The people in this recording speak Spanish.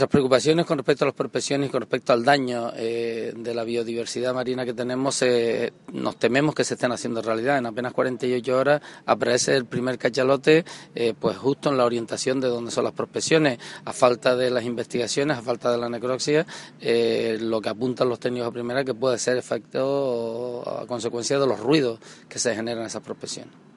nuestras preocupaciones con respecto a las prospecciones y con respecto al daño eh, de la biodiversidad marina que tenemos, eh, nos tememos que se estén haciendo realidad. En apenas 48 horas aparece el primer cachalote, eh, pues justo en la orientación de donde son las prospecciones, a falta de las investigaciones, a falta de la necropsia, eh, lo que apuntan los técnicos a primera que puede ser efecto a consecuencia de los ruidos que se generan en esas prospecciones.